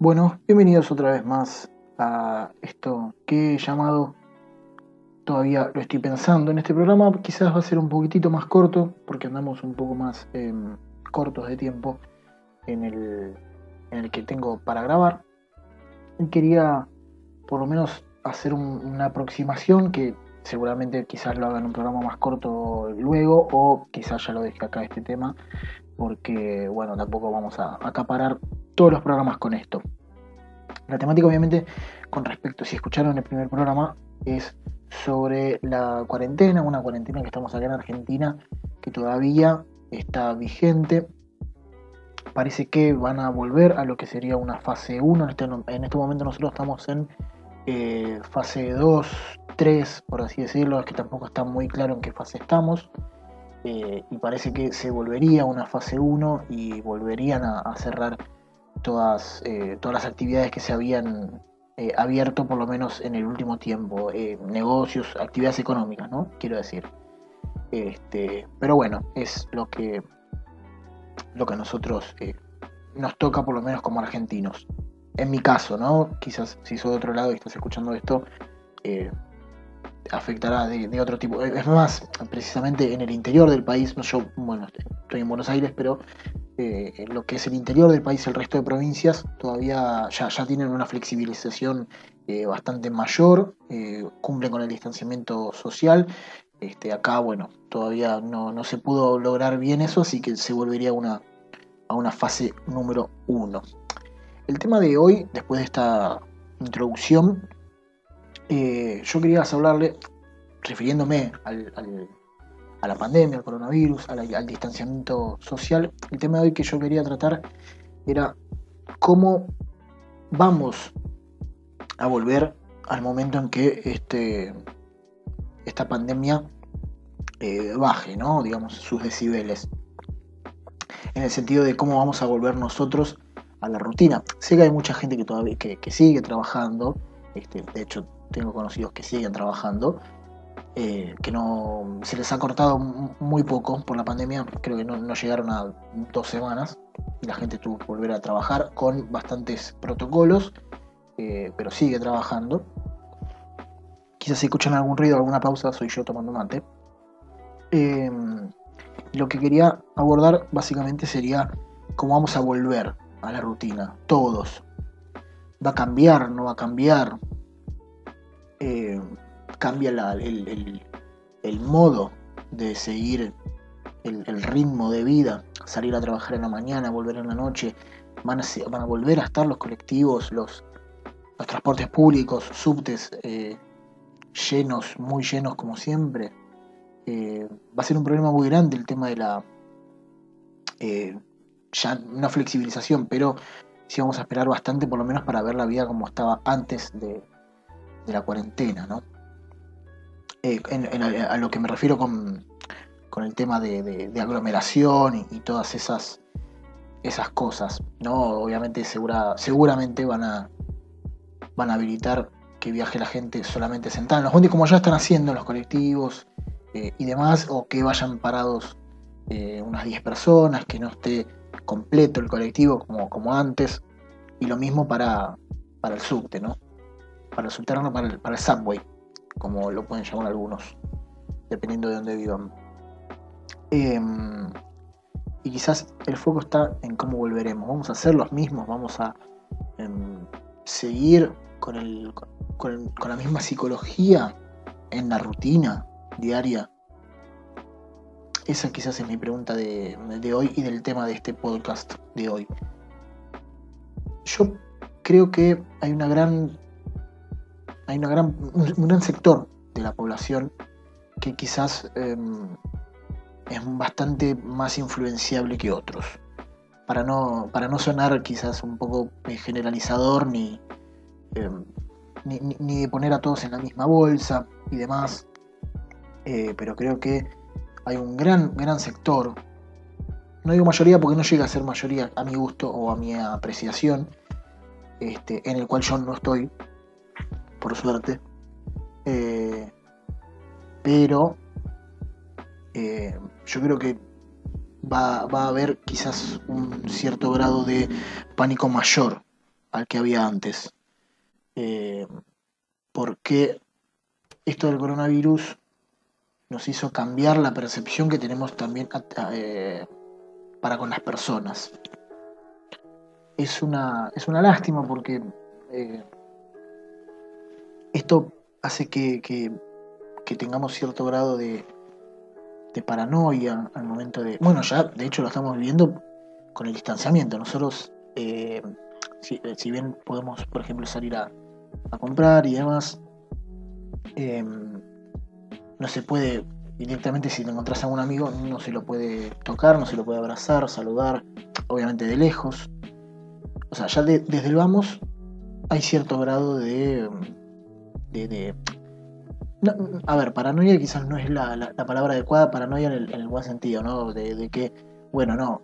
Bueno, bienvenidos otra vez más a esto que he llamado, todavía lo estoy pensando en este programa, quizás va a ser un poquitito más corto, porque andamos un poco más em, cortos de tiempo en el, en el que tengo para grabar. Y quería por lo menos hacer una aproximación que seguramente quizás lo haga en un programa más corto luego o quizás ya lo deje acá este tema porque bueno tampoco vamos a acaparar todos los programas con esto. La temática obviamente con respecto, si escucharon el primer programa, es sobre la cuarentena, una cuarentena que estamos acá en Argentina que todavía está vigente. Parece que van a volver a lo que sería una fase 1. En este, en este momento nosotros estamos en eh, fase 2, 3, por así decirlo, es que tampoco está muy claro en qué fase estamos. Eh, y parece que se volvería a una fase 1 y volverían a cerrar todas, eh, todas las actividades que se habían eh, abierto por lo menos en el último tiempo, eh, negocios, actividades económicas, ¿no? Quiero decir. Este, pero bueno, es lo que, lo que a nosotros nos toca por lo menos como argentinos. En mi caso, ¿no? Quizás si soy de otro lado y estás escuchando esto, afectará de, otro tipo. Es más, precisamente en el interior del país, yo, bueno, estoy en Buenos Aires, pero eh, lo que es el interior del país, el resto de provincias, todavía ya, ya tienen una flexibilización eh, bastante mayor, eh, cumplen con el distanciamiento social. Este, acá, bueno, todavía no, se pudo lograr bien eso, así que se volvería una, a una fase número uno. El tema de hoy, después de esta introducción, yo quería hablarle, refiriéndome al a la pandemia, al coronavirus, al, distanciamiento social, el tema de hoy que yo quería tratar era cómo vamos a volver al momento en que este, esta pandemia eh, baje, ¿no? digamos, sus decibeles. En el sentido de cómo vamos a volver nosotros a la rutina. Sé que hay mucha gente que todavía que, sigue trabajando, este, de hecho tengo conocidos que siguen trabajando, eh, que no se les ha cortado muy poco por la pandemia, creo que no, llegaron a dos semanas y la gente tuvo que volver a trabajar con bastantes protocolos, eh, pero sigue trabajando. Quizás si escuchan algún ruido, alguna pausa, soy yo tomando mate. Em, lo que quería abordar básicamente sería cómo vamos a volver a la rutina, todos. ¿Va a cambiar? ¿No va a cambiar? Cambia el, modo de seguir el, ritmo de vida, salir a trabajar en la mañana, volver en la noche, van a, van a volver a estar los colectivos, los, los transportes públicos, subtes eh, llenos, muy llenos como siempre. Eh, va a ser un problema muy grande el tema de la, eh, ya no flexibilización, pero sí vamos a esperar bastante por lo menos para ver la vida como estaba antes de, de la cuarentena, ¿no? Eh, a, lo que me refiero con, el tema de, aglomeración y, todas esas, esas cosas. ¿no? Obviamente segura, seguramente van a, van a habilitar que viaje la gente solamente sentada en los bondis, como ya están haciendo en los colectivos eh, y demás, o que vayan parados eh, unas 10 personas, que no esté completo el colectivo como, como antes, y lo mismo para, para el subte, ¿no? Para el subterráneo, para el, para el subway como lo pueden llamar algunos, dependiendo de dónde vivan. Em, y quizás el foco está en cómo volveremos. Vamos a ser los mismos, vamos a em, seguir con, el, con, la misma psicología en la rutina diaria. Esa quizás es mi pregunta de, de hoy y del tema de este podcast de hoy. Yo creo que hay una gran hay un gran sector de la población que quizás em, es bastante más influenciable que otros. Para no, para no sonar quizás un poco generalizador em, ni, ni, de poner a todos en la misma bolsa y demás, eh, pero creo que hay un gran, gran sector, no digo mayoría porque no llega a ser mayoría a mi gusto o a mi apreciación, este, en el cual yo no estoy, por suerte. Eh, pero eh, yo creo que va, a haber quizás un cierto grado de pánico mayor al que había antes. Eh, porque esto del coronavirus nos hizo cambiar la percepción que tenemos también para con las personas. Es una, es una lástima porque esto hace que, tengamos cierto grado de, paranoia al momento de... Bueno, ya de hecho lo estamos viviendo con el distanciamiento. Nosotros, eh, si, bien podemos, por ejemplo, salir a, comprar y demás, no se puede directamente si te encontrás a un amigo no se lo puede tocar, no se lo puede abrazar, saludar, obviamente de lejos. O sea, ya desde el vamos hay cierto grado de... de, a ver, paranoia quizás no es la, palabra adecuada, paranoia en el, en el buen sentido, ¿no? De, que, bueno, no,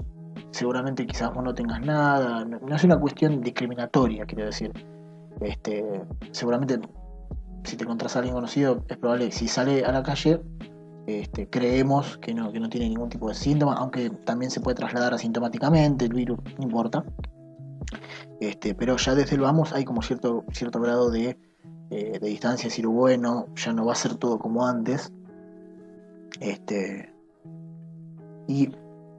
seguramente quizás vos no tengas nada, no, es una cuestión discriminatoria, quiero decir. Este, seguramente si te encontrás a alguien conocido, es probable que si sale a la calle este, creemos que no, que no tiene ningún tipo de síntoma, aunque también se puede trasladar asintomáticamente, el virus, no importa. Este, pero ya desde el vamos hay como cierto, cierto grado de, eh, de distancia, decir, bueno, ya no va a ser todo como antes. Este, y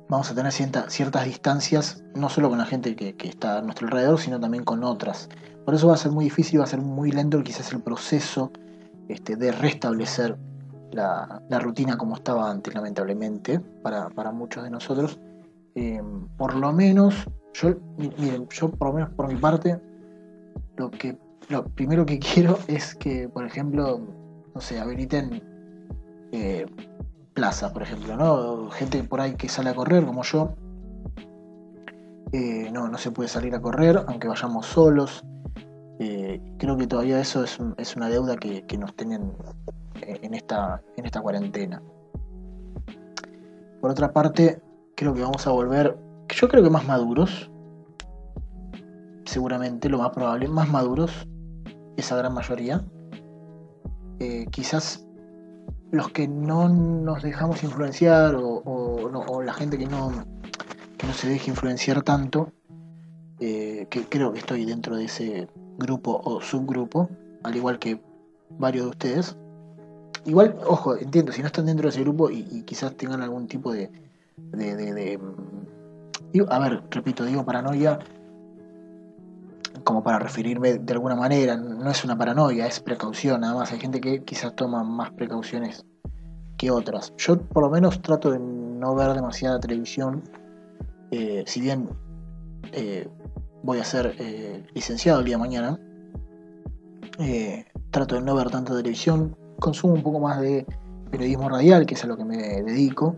vamos a tener ciertas distancias, no solo con la gente que, está a nuestro alrededor, sino también con otras. Por eso va a ser muy difícil, va a ser muy lento quizás el proceso este, de restablecer la, rutina como estaba antes, lamentablemente, para, muchos de nosotros. Eh, por lo menos, yo, miren, yo por lo menos por mi parte, lo que lo primero que quiero es que, por ejemplo, no sé, habiliten eh, plazas, por ejemplo, ¿no? Gente por ahí que sale a correr, como yo. Eh, no, no se puede salir a correr, aunque vayamos solos. creo que todavía eso es, una deuda que, nos tienen en esta cuarentena. Por otra parte, creo que vamos a volver, yo creo que más maduros, seguramente, lo más probable, más maduros, esa gran mayoría. Eh, quizás los que no nos dejamos influenciar o, la gente que no, que no se deje influenciar tanto, eh, que creo que estoy dentro de ese grupo o subgrupo, al igual que varios de ustedes, Igual, ojo, entiendo, si no están dentro de ese grupo y, quizás tengan algún tipo de, de, mm, a ver, repito, digo paranoia como para referirme de alguna manera, no es una paranoia, es precaución, nada más. Hay gente que quizás toma más precauciones que otras. Yo por lo menos trato de no ver demasiada televisión, eh, si bien eh, voy a ser eh, licenciado el día de mañana, trato de no ver tanta televisión, consumo un poco más de periodismo radial, que es a lo que me dedico.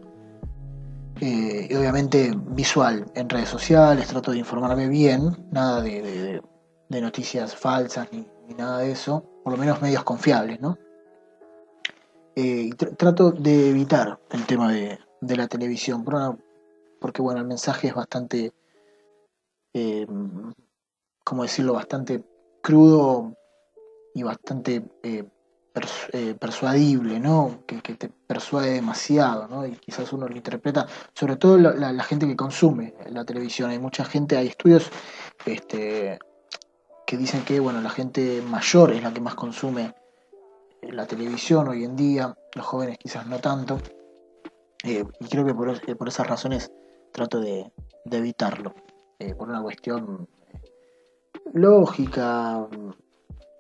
Y obviamente visual en redes sociales, trato de informarme bien, nada de, noticias falsas ni, nada de eso, por lo menos medios confiables, ¿no? Eh, trato de evitar el tema de, la televisión, porque bueno, el mensaje es bastante, eh, ¿cómo decirlo?, bastante crudo y bastante eh, persuadible, ¿no? Que, te persuade demasiado, ¿no? Y quizás uno lo interpreta, sobre todo la, gente que consume la televisión. Hay mucha gente, hay estudios este, que dicen que, bueno, la gente mayor es la que más consume eh, la televisión hoy en día, los jóvenes quizás no tanto. Eh, y creo que por, esas razones trato de, evitarlo, por una cuestión lógica,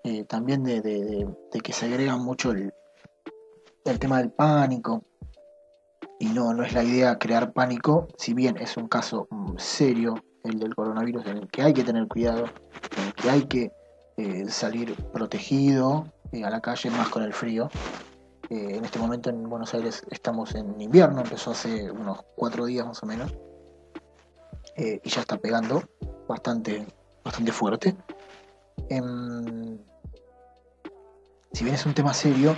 eh, también de, que se agrega mucho el, tema del pánico. Y no, no es la idea crear pánico, si bien es un caso mm, serio el del coronavirus en el que hay que tener cuidado, en el que hay que eh, salir protegido eh, a la calle más con el frío. en este momento en Buenos Aires estamos en invierno, empezó hace unos cuatro días más o menos, y ya está pegando bastante, bastante fuerte. Em, si bien es un tema serio,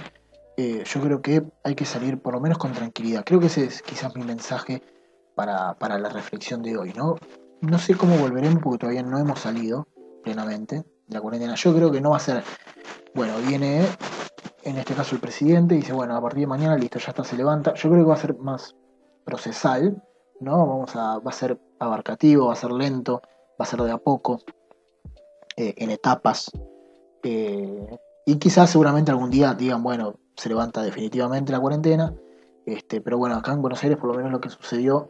eh, yo creo que hay que salir por lo menos con tranquilidad. Creo que ese es quizás mi mensaje para, la reflexión de hoy, ¿no? No sé cómo volveremos porque todavía no hemos salido plenamente de la cuarentena. Yo creo que no va a ser, bueno, viene en este caso el presidente y dice, bueno, a partir de mañana, listo, ya está, se levanta. Yo creo que va a ser más procesal, ¿no? Vamos a, va a ser abarcativo, va a ser lento, va a ser de a poco. eh, en etapas. Eh, y quizás seguramente algún día digan, bueno, se levanta definitivamente la cuarentena. Este, pero bueno, acá en Buenos Aires por lo menos lo que sucedió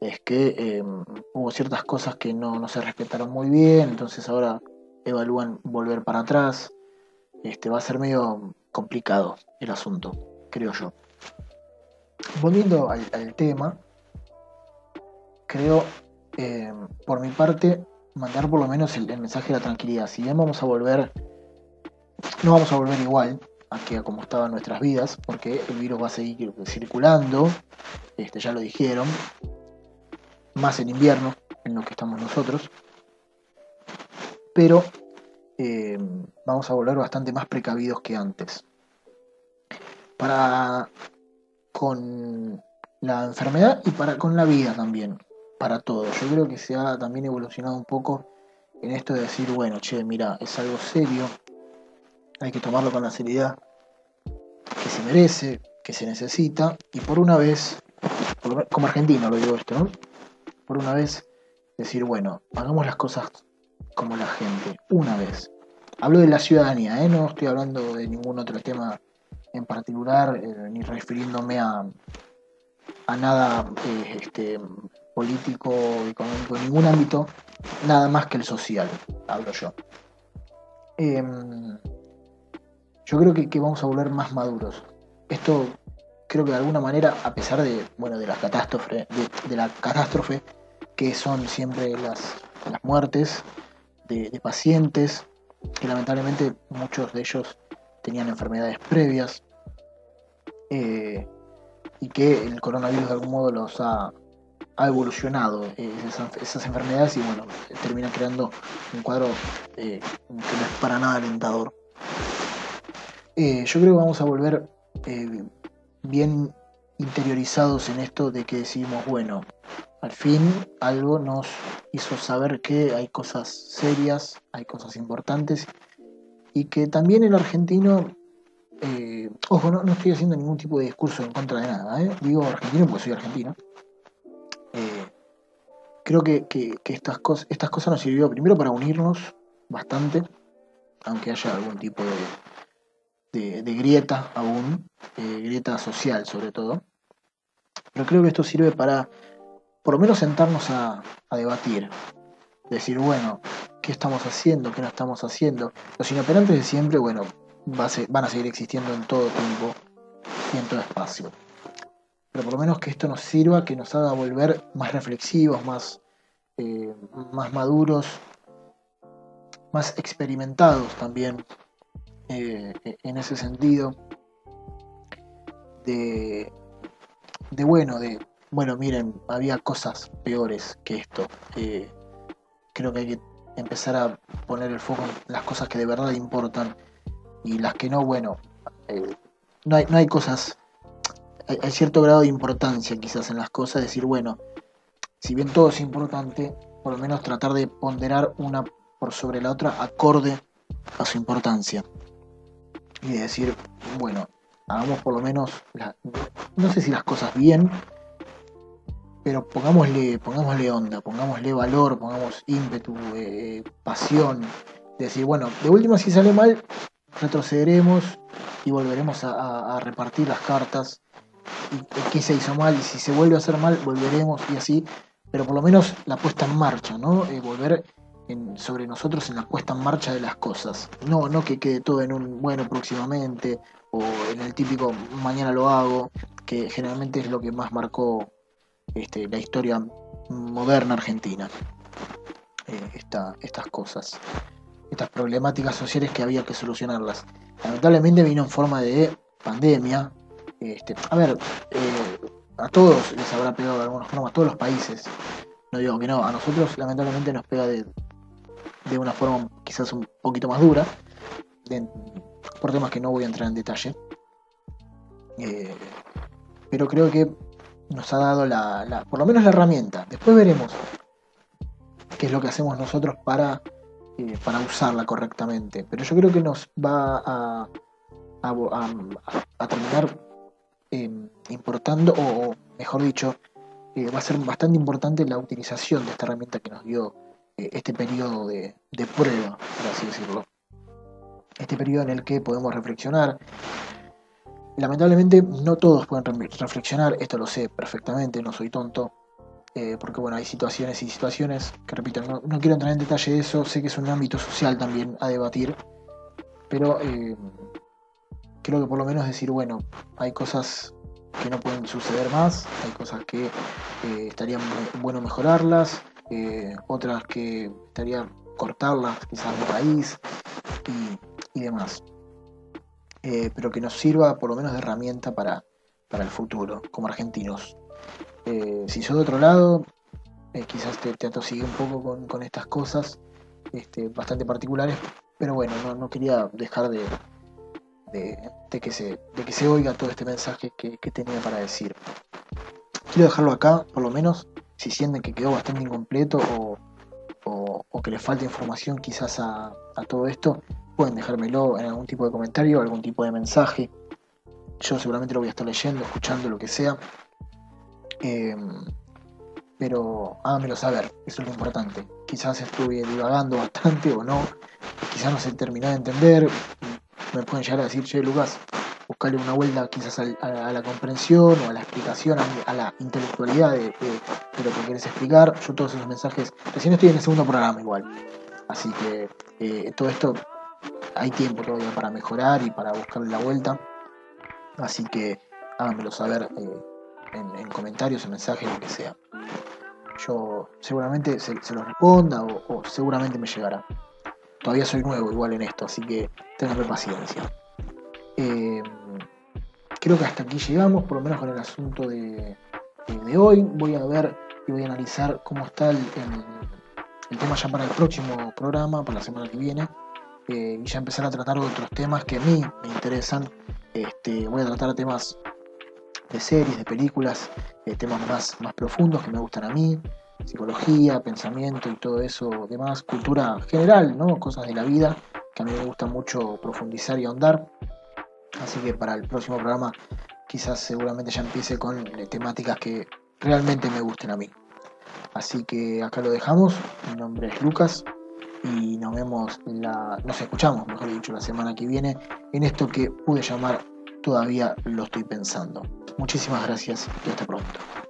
es que em, hubo ciertas cosas que no, no, se respetaron muy bien, entonces ahora evalúan volver para atrás. Este, va a ser medio complicado el asunto, creo yo. Volviendo al, tema, creo, em, por mi parte, mandar por lo menos el, mensaje de la tranquilidad. Si bien vamos a volver, no vamos a volver igual a que a como estaban nuestras vidas, porque el virus va a seguir circulando, este, ya lo dijeron, más en invierno, en lo que estamos nosotros. Pero eh, vamos a volver bastante más precavidos que antes. Para con la enfermedad y para con la vida también, para todo. Yo creo que se ha también evolucionado un poco en esto de decir, bueno, che, mira, es algo serio, hay que tomarlo con la seriedad que se merece, que se necesita, y por una vez, como argentino lo digo esto, ¿no? Por una vez decir, bueno, hagamos las cosas como la gente, una vez. Hablo de la ciudadanía, ¿eh? no estoy hablando de ningún otro tema en particular, eh, ni refiriéndome a, a nada eh, este, político, económico, en ningún ámbito, nada más que el social, hablo yo. Em, yo creo que, vamos a volver más maduros. Esto creo que de alguna manera, a pesar de, bueno, de la catástrofe, de la catástrofe que son siempre las, las muertes de, pacientes, que lamentablemente muchos de ellos tenían enfermedades previas eh, y que el coronavirus de algún modo los ha, evolucionado eh, esas, enfermedades y bueno, termina creando un cuadro eh, que no es para nada alentador. yo creo que vamos a volver bien interiorizados en esto de que decimos, bueno, al fin algo nos hizo saber que hay cosas serias, hay cosas importantes y que también el argentino, eh, ojo, no, estoy haciendo ningún tipo de discurso en contra de nada, ¿eh? digo argentino porque soy argentino. Eh, creo que, estas, cosas, estas cosas nos sirvió primero para unirnos bastante, aunque haya algún tipo de, de grieta aún, grieta social sobre todo. Pero creo que esto sirve para por lo menos sentarnos a, debatir. Decir, bueno, ¿qué estamos haciendo? ¿Qué no estamos haciendo? Los inoperantes de siempre, bueno, van a seguir existiendo en todo tiempo y en todo espacio. Pero por lo menos que esto nos sirva, que nos haga volver más reflexivos, más, eh, más maduros, más experimentados también eh, en ese sentido. De, de bueno, de bueno, miren, había cosas peores que esto. Eh, creo que hay que empezar a poner el foco en las cosas que de verdad importan y las que no, bueno, eh, no, hay, no hay cosas, hay, hay, cierto grado de importancia quizás en las cosas, decir, bueno, si bien todo es importante, por lo menos tratar de ponderar una por sobre la otra acorde a su importancia. Y decir, bueno, hagamos por lo menos, no sé si las cosas bien, pero pongámosle, pongámosle onda, pongámosle valor, pongamos ímpetu, eh, pasión. Decir, bueno, de última si sale mal, retrocederemos y volveremos a, repartir las cartas. Y, qué se hizo mal, y si se vuelve a hacer mal, volveremos y así. Pero por lo menos la puesta en marcha, ¿no? Eh, volver sobre nosotros en la puesta en marcha de las cosas. No, no que quede todo en un bueno próximamente o en el típico mañana lo hago, que generalmente es lo que más marcó este, la historia moderna argentina. Eh, estas cosas, estas problemáticas sociales que había que solucionarlas. Lamentablemente vino en forma de pandemia. Este, a ver, eh, a todos les habrá pegado de alguna forma, a todos los países. No digo que no, a nosotros lamentablemente nos pega de, de una forma quizás un poquito más dura, por temas que no voy a entrar en detalle. Eh, pero creo que nos ha dado la, por lo menos la herramienta. Después veremos qué es lo que hacemos nosotros para, eh, para usarla correctamente. Pero yo creo que nos va a, a, terminar em, importando, o mejor dicho, eh, va a ser bastante importante la utilización de esta herramienta que nos dio eh, este periodo de, prueba, por así decirlo. Este periodo en el que podemos reflexionar. Lamentablemente no todos pueden reflexionar, esto lo sé perfectamente, no soy tonto, eh, porque bueno, hay situaciones y situaciones que repito, no, quiero entrar en detalle de eso, sé que es un ámbito social también a debatir, pero eh, creo que por lo menos decir, bueno, hay cosas que no pueden suceder más, hay cosas que eh, estarían bueno mejorarlas, eh, otras que estaría cortarlas quizás de raíz y, demás. Eh, pero que nos sirva por lo menos de herramienta para, el futuro, como argentinos. si sos de otro lado, quizás te, te atosigue un poco con, estas cosas este, bastante particulares, pero bueno, no quería dejar de, de, que, se, de que se oiga todo este mensaje que, tenía para decir. Quiero dejarlo acá, por lo menos, si sienten que quedó bastante incompleto o, que les falta información quizás a, todo esto, pueden dejármelo en algún tipo de comentario, algún tipo de mensaje. Yo seguramente lo voy a estar leyendo, escuchando, lo que sea. Em, pero háganmelo saber, eso es lo importante. Quizás estuve divagando bastante o no, quizás no se terminó de entender, me pueden llegar a decir, che, Lucas, buscarle una vuelta quizás a, la comprensión o a la explicación, a, la intelectualidad de, lo que quieres explicar. Yo todos esos mensajes, recién estoy en el segundo programa igual, así que eh, todo esto hay tiempo todavía para mejorar y para buscarle la vuelta. Así que háganmelo saber eh, en, comentarios, en mensajes, lo que sea. Yo seguramente se, lo responda o seguramente me llegará todavía soy nuevo igual en esto, así que tenganme paciencia. Eh, creo que hasta aquí llegamos, por lo menos con el asunto de, hoy. Voy a ver y voy a analizar cómo está el, tema ya para el próximo programa, para la semana que viene. Eh, y ya empezar a tratar otros temas que a mí me interesan. Este, voy a tratar temas de series, de películas, eh, temas más, más profundos que me gustan a mí psicología, pensamiento y todo eso demás, cultura general, ¿no? Cosas de la vida que a mí me gusta mucho profundizar y ahondar. Así que para el próximo programa quizás seguramente ya empiece con temáticas que realmente me gusten a mí. Así que acá lo dejamos. Mi nombre es Lucas y nos vemos la, nos escuchamos, mejor dicho, la semana que viene en esto que pude llamar todavía lo estoy pensando. Muchísimas gracias y hasta pronto.